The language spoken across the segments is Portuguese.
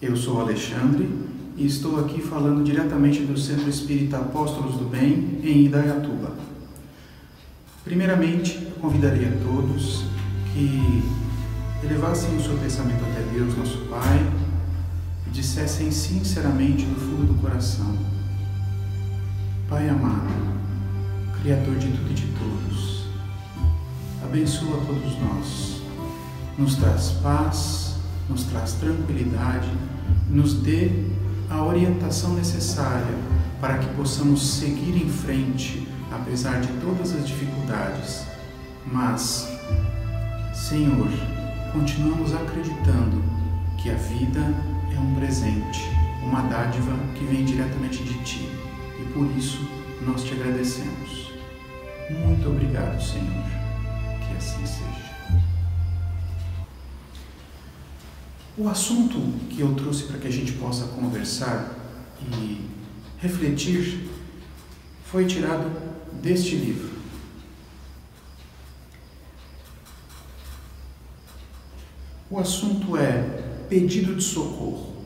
Eu sou Alexandre e estou aqui falando diretamente do Centro Espírita Apóstolos do Bem, em Idaiatuba. Primeiramente, eu convidaria a todos que elevassem o seu pensamento até Deus, nosso Pai, e dissessem sinceramente do fundo do coração: Pai amado, Criador de tudo e de todos, abençoa todos nós, nos traz paz, nos traz tranquilidade, nos dê a orientação necessária para que possamos seguir em frente, apesar de todas as dificuldades. Mas, Senhor, continuamos acreditando que a vida é um presente, uma dádiva que vem diretamente de Ti e por isso nós te agradecemos. Muito obrigado, Senhor. Que assim seja. O assunto que eu trouxe para que a gente possa conversar e refletir foi tirado deste livro. O assunto é pedido de socorro.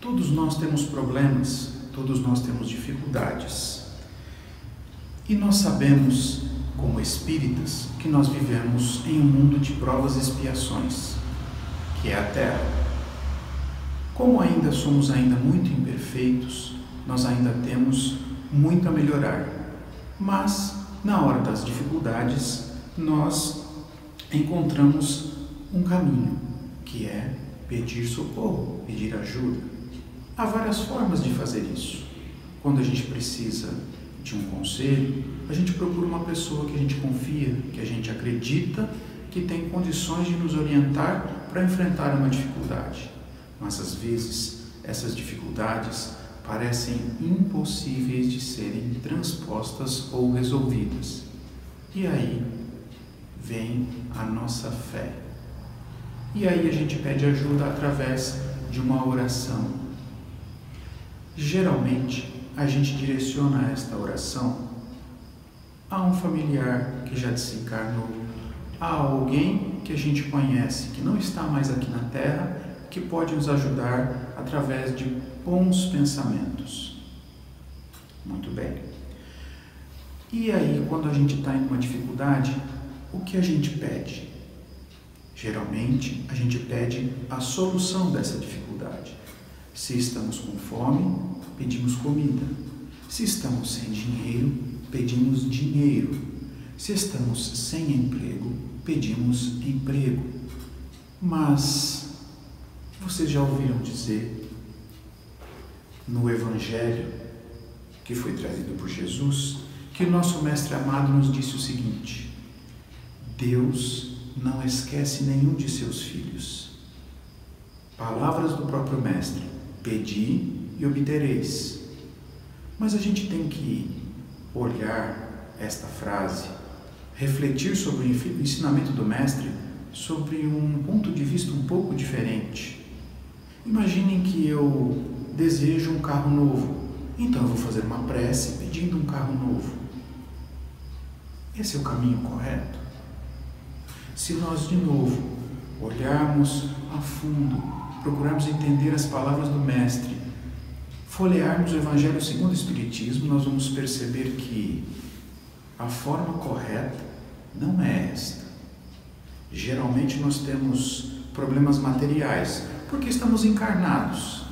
Todos nós temos problemas, todos nós temos dificuldades. E nós sabemos, como espíritas, que nós vivemos em um mundo de provas e expiações, que é a Terra. Como ainda somos ainda muito imperfeitos, nós ainda temos muito a melhorar. Mas na hora das dificuldades, nós encontramos um caminho, que é pedir socorro, pedir ajuda. Há várias formas de fazer isso. Quando a gente precisa de um conselho, a gente procura uma pessoa que a gente confia, que a gente acredita que tem condições de nos orientar para enfrentar uma dificuldade. Mas às vezes essas dificuldades parecem impossíveis de serem transpostas ou resolvidas. E aí vem a nossa fé. E aí a gente pede ajuda através de uma oração Geralmente, a gente direciona esta oração a um familiar que já desencarnou, a alguém que a gente conhece, que não está mais aqui na Terra, que pode nos ajudar através de bons pensamentos. Muito bem. E aí, quando a gente está em uma dificuldade, o que a gente pede? Geralmente, a gente pede a solução dessa dificuldade. Se estamos com fome, pedimos comida. Se estamos sem dinheiro, pedimos dinheiro. Se estamos sem emprego, pedimos emprego. Mas vocês já ouviram dizer no Evangelho que foi trazido por Jesus que o nosso Mestre amado nos disse o seguinte: Deus não esquece nenhum de seus filhos. Palavras do próprio Mestre Pedi e obtereis. Mas a gente tem que olhar esta frase, refletir sobre o ensinamento do Mestre sobre um ponto de vista um pouco diferente. Imaginem que eu desejo um carro novo, então eu vou fazer uma prece pedindo um carro novo. Esse é o caminho correto? Se nós, de novo, olharmos a fundo procurarmos entender as palavras do Mestre, folhearmos o Evangelho segundo o Espiritismo, nós vamos perceber que a forma correta não é esta. Geralmente nós temos problemas materiais porque estamos encarnados,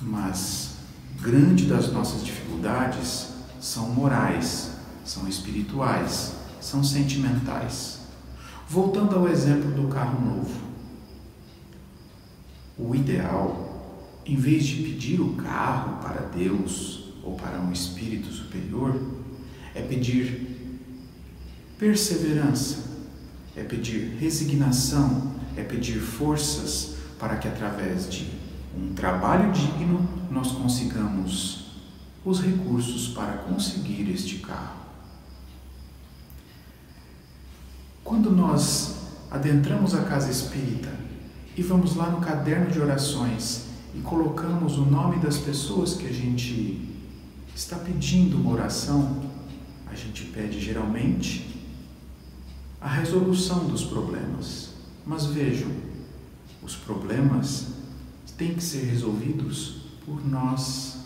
mas grande das nossas dificuldades são morais, são espirituais, são sentimentais. Voltando ao exemplo do carro novo. O ideal, em vez de pedir o carro para Deus ou para um espírito superior, é pedir perseverança, é pedir resignação, é pedir forças para que através de um trabalho digno nós consigamos os recursos para conseguir este carro. Quando nós adentramos a casa espírita e vamos lá no caderno de orações e colocamos o nome das pessoas que a gente está pedindo uma oração, A gente pede geralmente a resolução dos problemas. Mas vejam, os problemas têm que ser resolvidos por nós,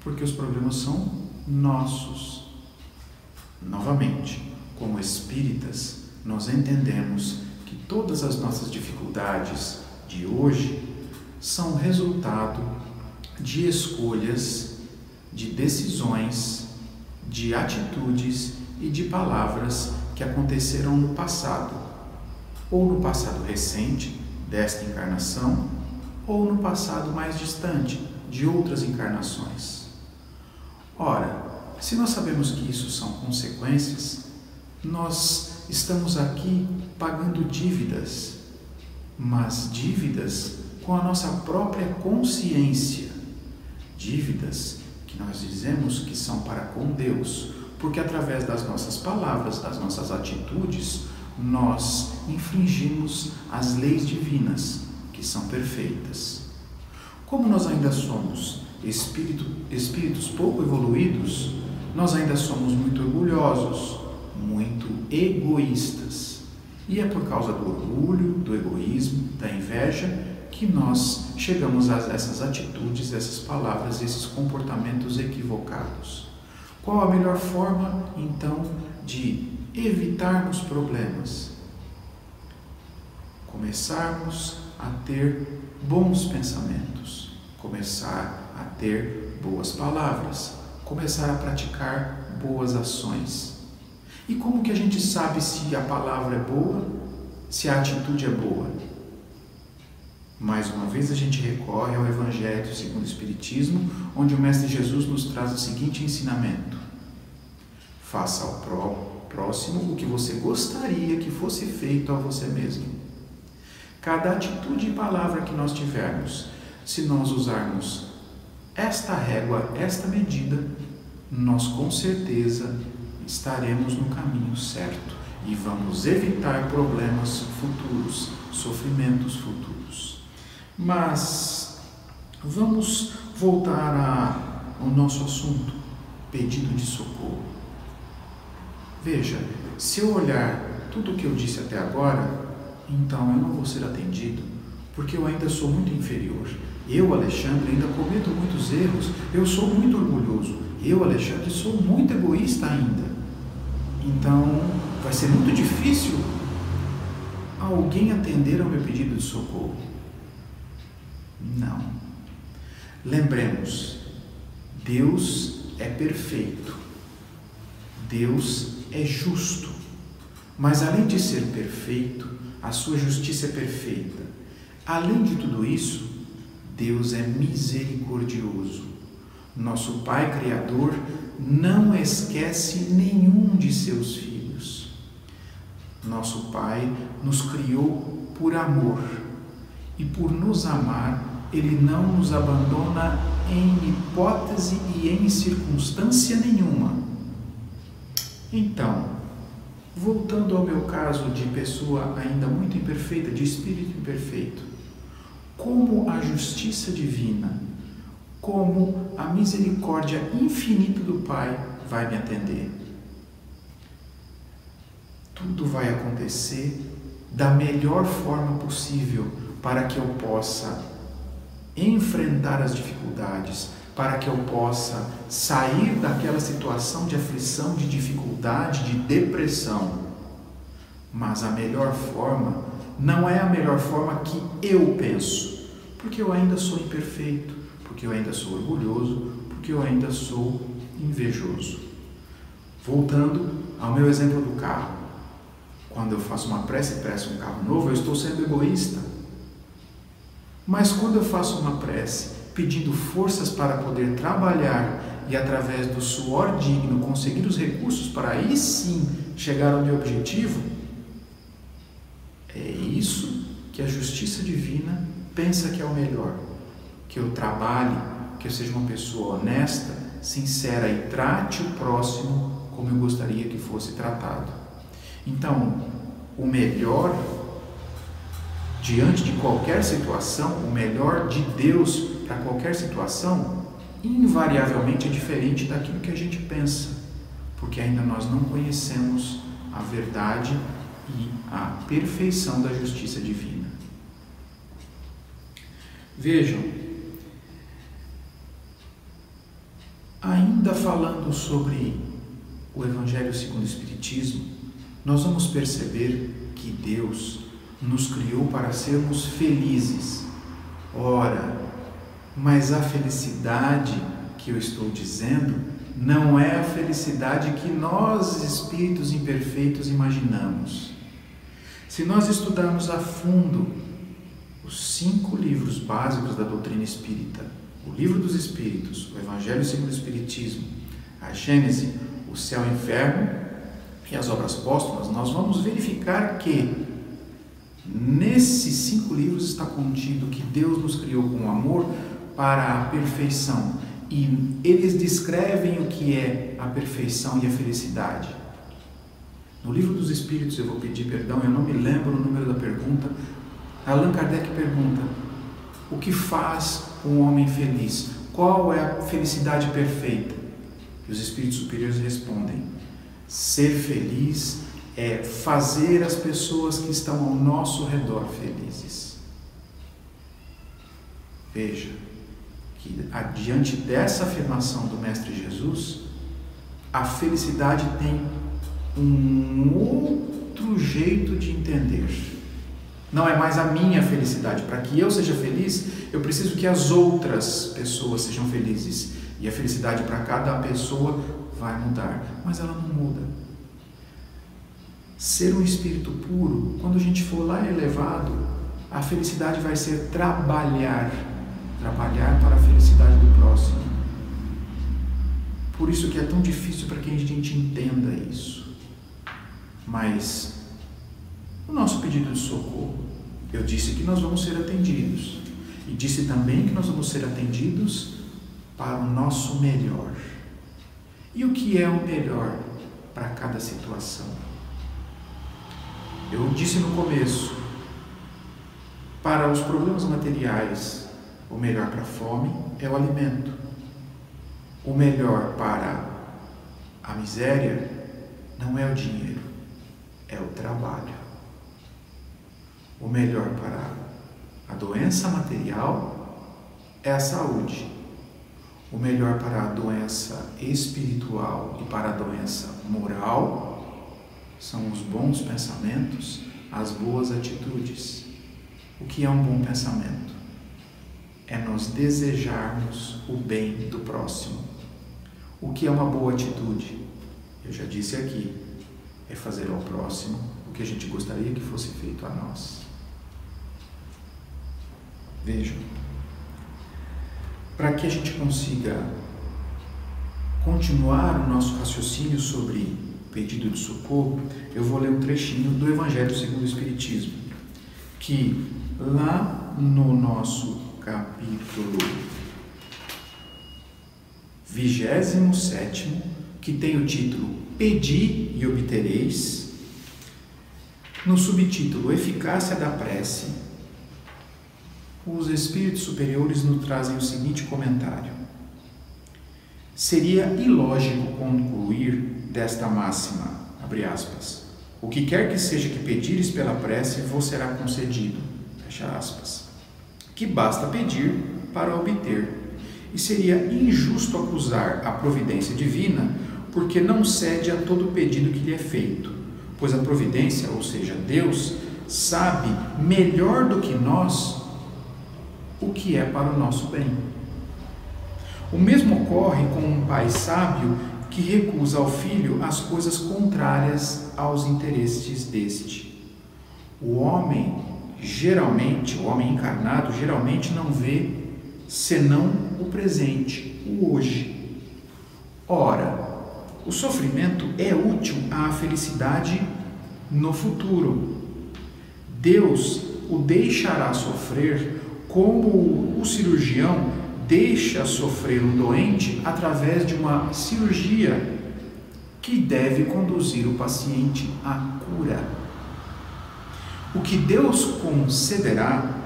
porque os problemas são nossos. Novamente, como espíritas, nós entendemos que todas as nossas dificuldades de hoje são resultado de escolhas, de decisões, de atitudes e de palavras que aconteceram no passado, ou no passado recente desta encarnação, ou no passado mais distante de outras encarnações. Ora, se nós sabemos que isso são consequências, nós estamos aqui pagando dívidas, mas dívidas com a nossa própria consciência. Dívidas que nós dizemos que são para com Deus, porque através das nossas palavras, das nossas atitudes, nós infringimos as leis divinas, que são perfeitas. Como nós ainda somos espírito, espíritos pouco evoluídos, nós ainda somos muito orgulhosos, muito egoístas. E é por causa do orgulho, do egoísmo, da inveja, que nós chegamos a essas atitudes, essas palavras, esses comportamentos equivocados. Qual a melhor forma, então, de evitarmos problemas? Começarmos a ter bons pensamentos, começar a ter boas palavras, começar a praticar boas ações. E como que a gente sabe se a palavra é boa, se a atitude é boa? Mais uma vez a gente recorre ao Evangelho segundo o Espiritismo, onde o Mestre Jesus nos traz o seguinte ensinamento: Faça ao próximo o que você gostaria que fosse feito a você mesmo. Cada atitude e palavra que nós tivermos, se nós usarmos esta régua, esta medida, nós com certeza estaremos no caminho certo e vamos evitar problemas futuros, sofrimentos futuros. Mas vamos voltar ao nosso assunto, pedido de socorro. Veja, se eu olhar tudo o que eu disse até agora, então eu não vou ser atendido, porque eu ainda sou muito inferior. Eu, Alexandre, ainda cometo muitos erros, eu sou muito orgulhoso. Eu, Alexandre, sou muito egoísta ainda. Então, vai ser muito difícil alguém atender ao meu pedido de socorro. Não. Lembremos, Deus é perfeito. Deus é justo. Mas além de ser perfeito, a sua justiça é perfeita. Além de tudo isso, Deus é misericordioso. Nosso Pai Criador não esquece nenhum de seus filhos. Nosso Pai nos criou por amor e por nos amar, Ele não nos abandona em hipótese e em circunstância nenhuma. Então, voltando ao meu caso de pessoa ainda muito imperfeita, de espírito imperfeito, como a justiça divina, como a misericórdia infinita do Pai vai me atender. Tudo vai acontecer da melhor forma possível para que eu possa enfrentar as dificuldades, para que eu possa sair daquela situação de aflição, de dificuldade, de depressão. Mas a melhor forma não é a melhor forma que eu penso, porque eu ainda sou imperfeito, porque eu ainda sou orgulhoso, porque eu ainda sou invejoso. Voltando ao meu exemplo do carro. Quando eu faço uma prece e peço um carro novo, eu estou sendo egoísta. Mas quando eu faço uma prece pedindo forças para poder trabalhar e através do suor digno conseguir os recursos para aí sim chegar ao meu objetivo, é isso que a justiça divina pensa que é o melhor. Que eu trabalhe, que eu seja uma pessoa honesta, sincera e trate o próximo como eu gostaria que fosse tratado. Então, o melhor diante de qualquer situação, o melhor de Deus para qualquer situação, invariavelmente é diferente daquilo que a gente pensa. porque ainda nós não conhecemos a verdade e a perfeição da justiça divina. Vejam, ainda falando sobre o Evangelho segundo o Espiritismo, nós vamos perceber que Deus nos criou para sermos felizes. Ora, mas a felicidade que eu estou dizendo não é a felicidade que nós, espíritos imperfeitos, imaginamos. Se nós estudarmos a fundo os cinco livros básicos da doutrina espírita, o Livro dos Espíritos, o Evangelho segundo o Espiritismo, a Gênese, o Céu e o Inferno e as obras póstumas, nós vamos verificar que nesses cinco livros está contido que Deus nos criou com amor para a perfeição e eles descrevem o que é a perfeição e a felicidade. No livro dos Espíritos, eu vou pedir perdão, eu não me lembro o número da pergunta. Allan Kardec pergunta: O que faz um homem feliz? Qual é a felicidade perfeita? E os Espíritos Superiores respondem: Ser feliz é fazer as pessoas que estão ao nosso redor felizes. Veja, que diante dessa afirmação do Mestre Jesus, a felicidade tem um outro jeito de entender. Não é mais a minha felicidade. Para que eu seja feliz, eu preciso que as outras pessoas sejam felizes. E a felicidade para cada pessoa vai mudar. Mas ela não muda. Ser um espírito puro, quando a gente for lá elevado, a felicidade vai ser trabalhar trabalhar para a felicidade do próximo. Por isso que é tão difícil para que a gente entenda isso. Mas o nosso pedido de socorro, eu disse que nós vamos ser atendidos. E disse também que nós vamos ser atendidos para o nosso melhor. E o que é o melhor para cada situação? Eu disse no começo, para os problemas materiais, o melhor para a fome é o alimento. O melhor para a miséria não é o dinheiro, é o trabalho. O melhor para a doença material é a saúde. O melhor para a doença espiritual e para a doença moral são os bons pensamentos, as boas atitudes. O que é um bom pensamento? é nós desejarmos o bem do próximo. O que é uma boa atitude? Eu já disse aqui, é fazer ao próximo o que a gente gostaria que fosse feito a nós. Vejam, para que a gente consiga continuar o nosso raciocínio sobre pedido de socorro, eu vou ler um trechinho do Evangelho segundo o Espiritismo, que lá no nosso capítulo 27, que tem o título Pedi e obtereis. No subtítulo Eficácia da prece, os espíritos superiores nos trazem o seguinte comentário: Seria ilógico concluir desta máxima, abre aspas, o que quer que seja que pedires pela prece vos será concedido, fecha aspas que basta pedir para obter. E seria injusto acusar a providência divina porque não cede a todo pedido que lhe é feito, pois a providência, ou seja, Deus, sabe melhor do que nós o que é para o nosso bem. O mesmo ocorre com um pai sábio que recusa ao filho as coisas contrárias aos interesses deste. O homem geralmente, o homem encarnado geralmente não vê senão o presente, o hoje. Ora, o sofrimento é útil à felicidade no futuro. Deus o deixará sofrer como o cirurgião deixa sofrer um doente através de uma cirurgia que deve conduzir o paciente à cura. O que Deus concederá,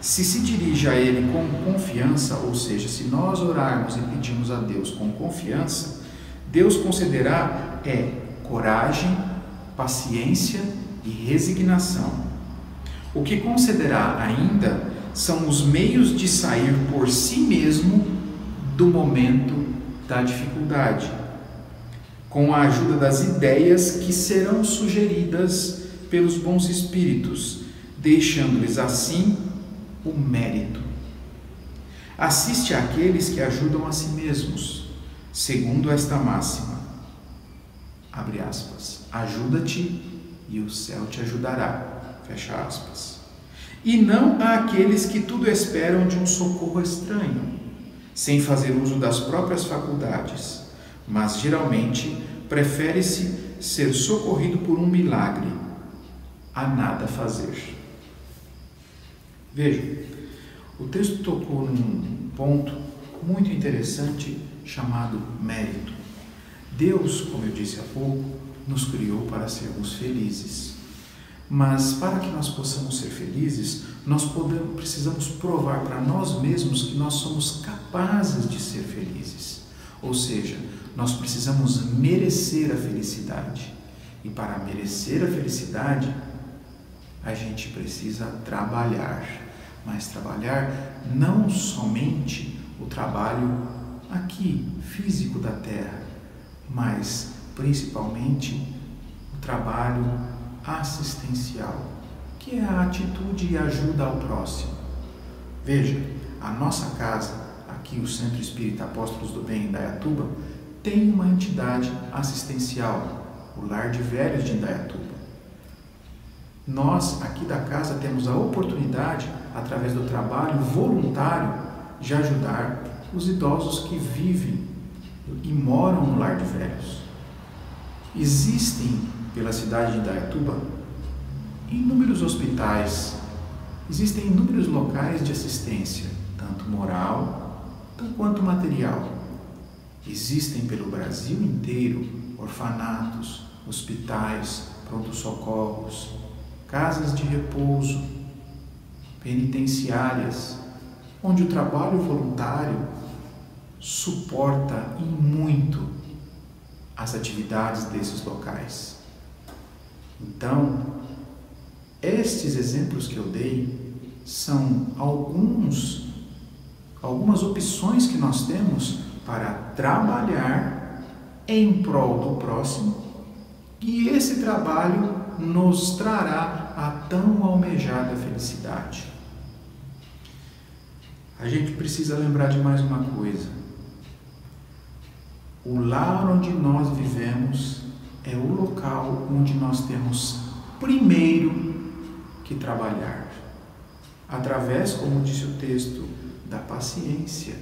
se se dirige a Ele com confiança, ou seja, se nós orarmos e pedirmos a Deus com confiança, Deus concederá é coragem, paciência e resignação. O que concederá ainda são os meios de sair por si mesmo do momento da dificuldade, com a ajuda das ideias que serão sugeridas pelos bons espíritos, deixando-lhes assim o mérito. Assiste àqueles que ajudam a si mesmos, segundo esta máxima. Abre aspas. Ajuda-te e o céu te ajudará. Fecha aspas. E não àqueles que tudo esperam de um socorro estranho, sem fazer uso das próprias faculdades, mas geralmente prefere-se ser socorrido por um milagre a nada fazer. Veja, o texto tocou num ponto muito interessante chamado mérito. Deus, como eu disse há pouco, nos criou para sermos felizes. Mas para que nós possamos ser felizes, nós podemos, precisamos provar para nós mesmos que nós somos capazes de ser felizes. Ou seja, nós precisamos merecer a felicidade. E para merecer a felicidade, a gente precisa trabalhar. Mas trabalhar não somente o trabalho aqui, físico da terra, mas principalmente o trabalho assistencial, que é a atitude e ajuda ao próximo. Veja, a nossa casa, aqui o Centro Espírita Apóstolos do Bem em Dayatuba, tem uma entidade assistencial, o Lar de Velhos de Indaiatuba. Nós, aqui da casa, temos a oportunidade, através do trabalho voluntário, de ajudar os idosos que vivem e moram no lar de velhos. Existem pela cidade de Indaiatuba inúmeros hospitais, existem inúmeros locais de assistência, tanto moral quanto material. Existem pelo Brasil inteiro orfanatos, hospitais, pronto-socorros, casas de repouso, penitenciárias, onde o trabalho voluntário suporta em muito as atividades desses locais. Então, estes exemplos que eu dei são alguns algumas opções que nós temos para trabalhar em prol do próximo e esse trabalho nos trará a tão almejada felicidade. A gente precisa lembrar de mais uma coisa. O lar onde nós vivemos é o local onde nós temos primeiro que trabalhar. Através, como disse o texto, da paciência,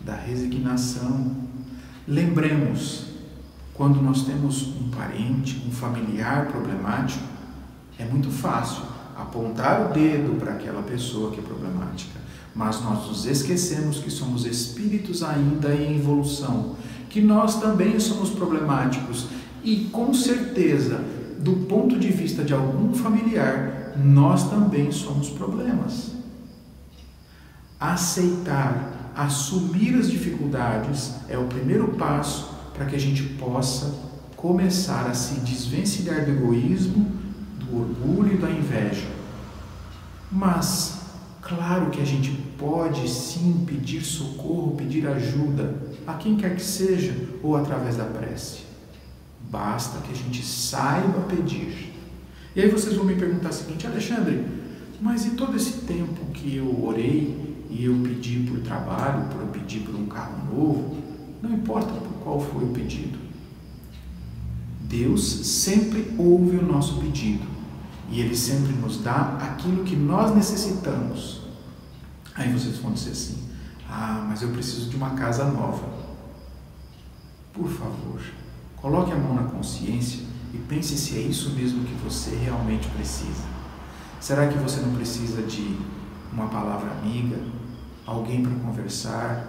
da resignação. Lembremos, quando nós temos um parente, um familiar problemático, é muito fácil apontar o dedo para aquela pessoa que é problemática, mas nós nos esquecemos que somos espíritos ainda em evolução, que nós também somos problemáticos e com certeza, do ponto de vista de algum familiar, nós também somos problemas. Aceitar, assumir as dificuldades é o primeiro passo para que a gente possa começar a se desvencilhar do egoísmo, do orgulho e da inveja. Mas, claro que a gente pode sim pedir socorro, pedir ajuda a quem quer que seja ou através da prece. Basta que a gente saiba pedir. E aí vocês vão me perguntar o seguinte, Alexandre, mas e todo esse tempo que eu orei e eu pedi por trabalho, por eu pedir por um carro novo, não importa por qual foi o pedido. Deus sempre ouve o nosso pedido e Ele sempre nos dá aquilo que nós necessitamos. Aí vocês vão dizer assim: Ah, mas eu preciso de uma casa nova. Por favor, Coloque a mão na consciência e pense se é isso mesmo que você realmente precisa. Será que você não precisa de uma palavra amiga, alguém para conversar?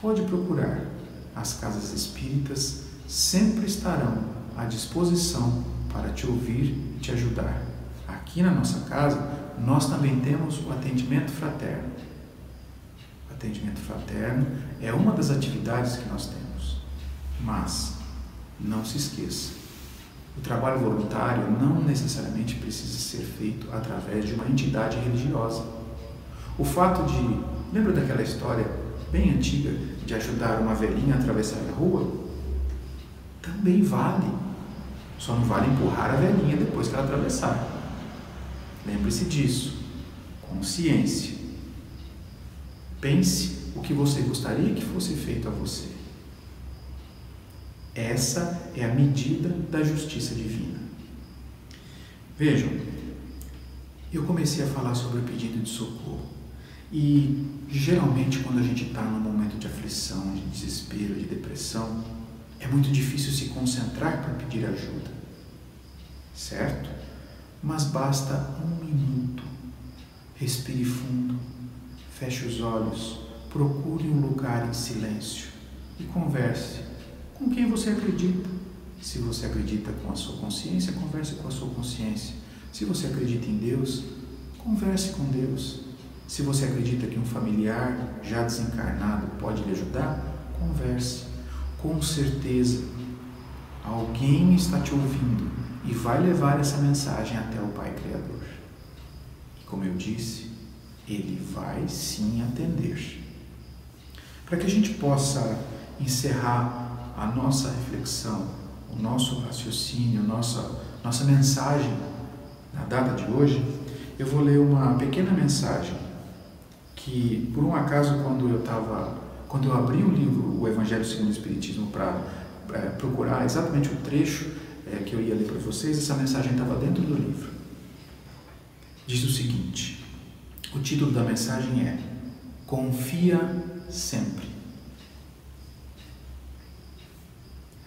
Pode procurar. As casas espíritas sempre estarão à disposição para te ouvir e te ajudar. Aqui na nossa casa, nós também temos o atendimento fraterno. O atendimento fraterno é uma das atividades que nós temos. Mas não se esqueça, o trabalho voluntário não necessariamente precisa ser feito através de uma entidade religiosa. O fato de, lembra daquela história bem antiga de ajudar uma velhinha a atravessar a rua? Também vale. Só não vale empurrar a velhinha depois que ela atravessar. Lembre-se disso. Consciência. Pense o que você gostaria que fosse feito a você. Essa é a medida da justiça divina. Vejam, eu comecei a falar sobre o pedido de socorro. E geralmente, quando a gente está num momento de aflição, de desespero, de depressão, é muito difícil se concentrar para pedir ajuda, certo? Mas basta um minuto. Respire fundo, feche os olhos, procure um lugar em silêncio e converse com quem você acredita. Se você acredita com a sua consciência, converse com a sua consciência. Se você acredita em Deus, converse com Deus. Se você acredita que um familiar já desencarnado pode lhe ajudar, converse. Com certeza, alguém está te ouvindo e vai levar essa mensagem até o Pai Criador. E como eu disse, ele vai sim atender. Para que a gente possa encerrar a nossa reflexão, o nosso raciocínio, nossa, nossa mensagem na data de hoje, eu vou ler uma pequena mensagem que, por um acaso, quando eu estava, quando eu abri o livro O Evangelho segundo o Espiritismo para é, procurar exatamente o trecho é, que eu ia ler para vocês, essa mensagem estava dentro do livro. Diz o seguinte: o título da mensagem é Confia sempre.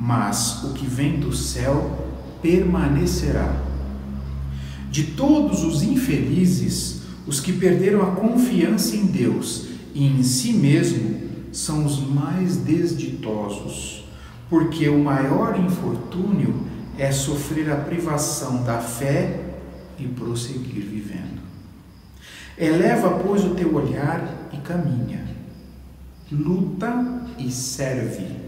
mas o que vem do céu permanecerá. De todos os infelizes, os que perderam a confiança em Deus e em si mesmo são os mais desditosos, porque o maior infortúnio é sofrer a privação da fé e prosseguir vivendo. Eleva, pois, o teu olhar e caminha. Luta e serve.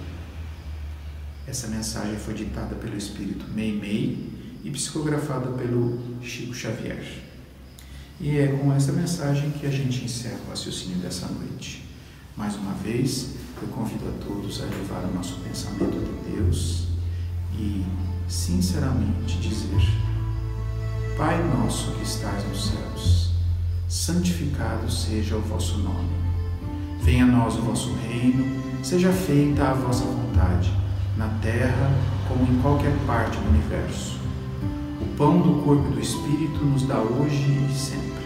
Essa mensagem foi ditada pelo Espírito Meimei e psicografada pelo Chico Xavier. E é com essa mensagem que a gente encerra o raciocínio dessa noite. Mais uma vez, eu convido a todos a levar o nosso pensamento de Deus e sinceramente dizer: Pai nosso que estás nos céus, santificado seja o vosso nome. Venha a nós o vosso reino, seja feita a vossa vontade, na terra como em qualquer parte do universo. O pão do corpo e do espírito nos dá hoje e sempre.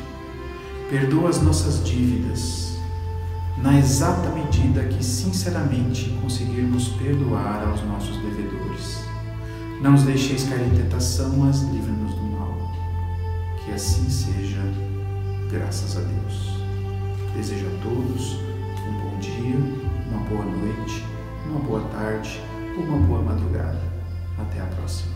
Perdoa as nossas dívidas, na exata medida que sinceramente conseguirmos perdoar aos nossos devedores não nos deixeis cair em tentação, mas livra-nos do mal. Que assim seja, graças a Deus. Desejo a todos um bom dia, uma boa noite, uma boa tarde uma boa madrugada. Até a próxima.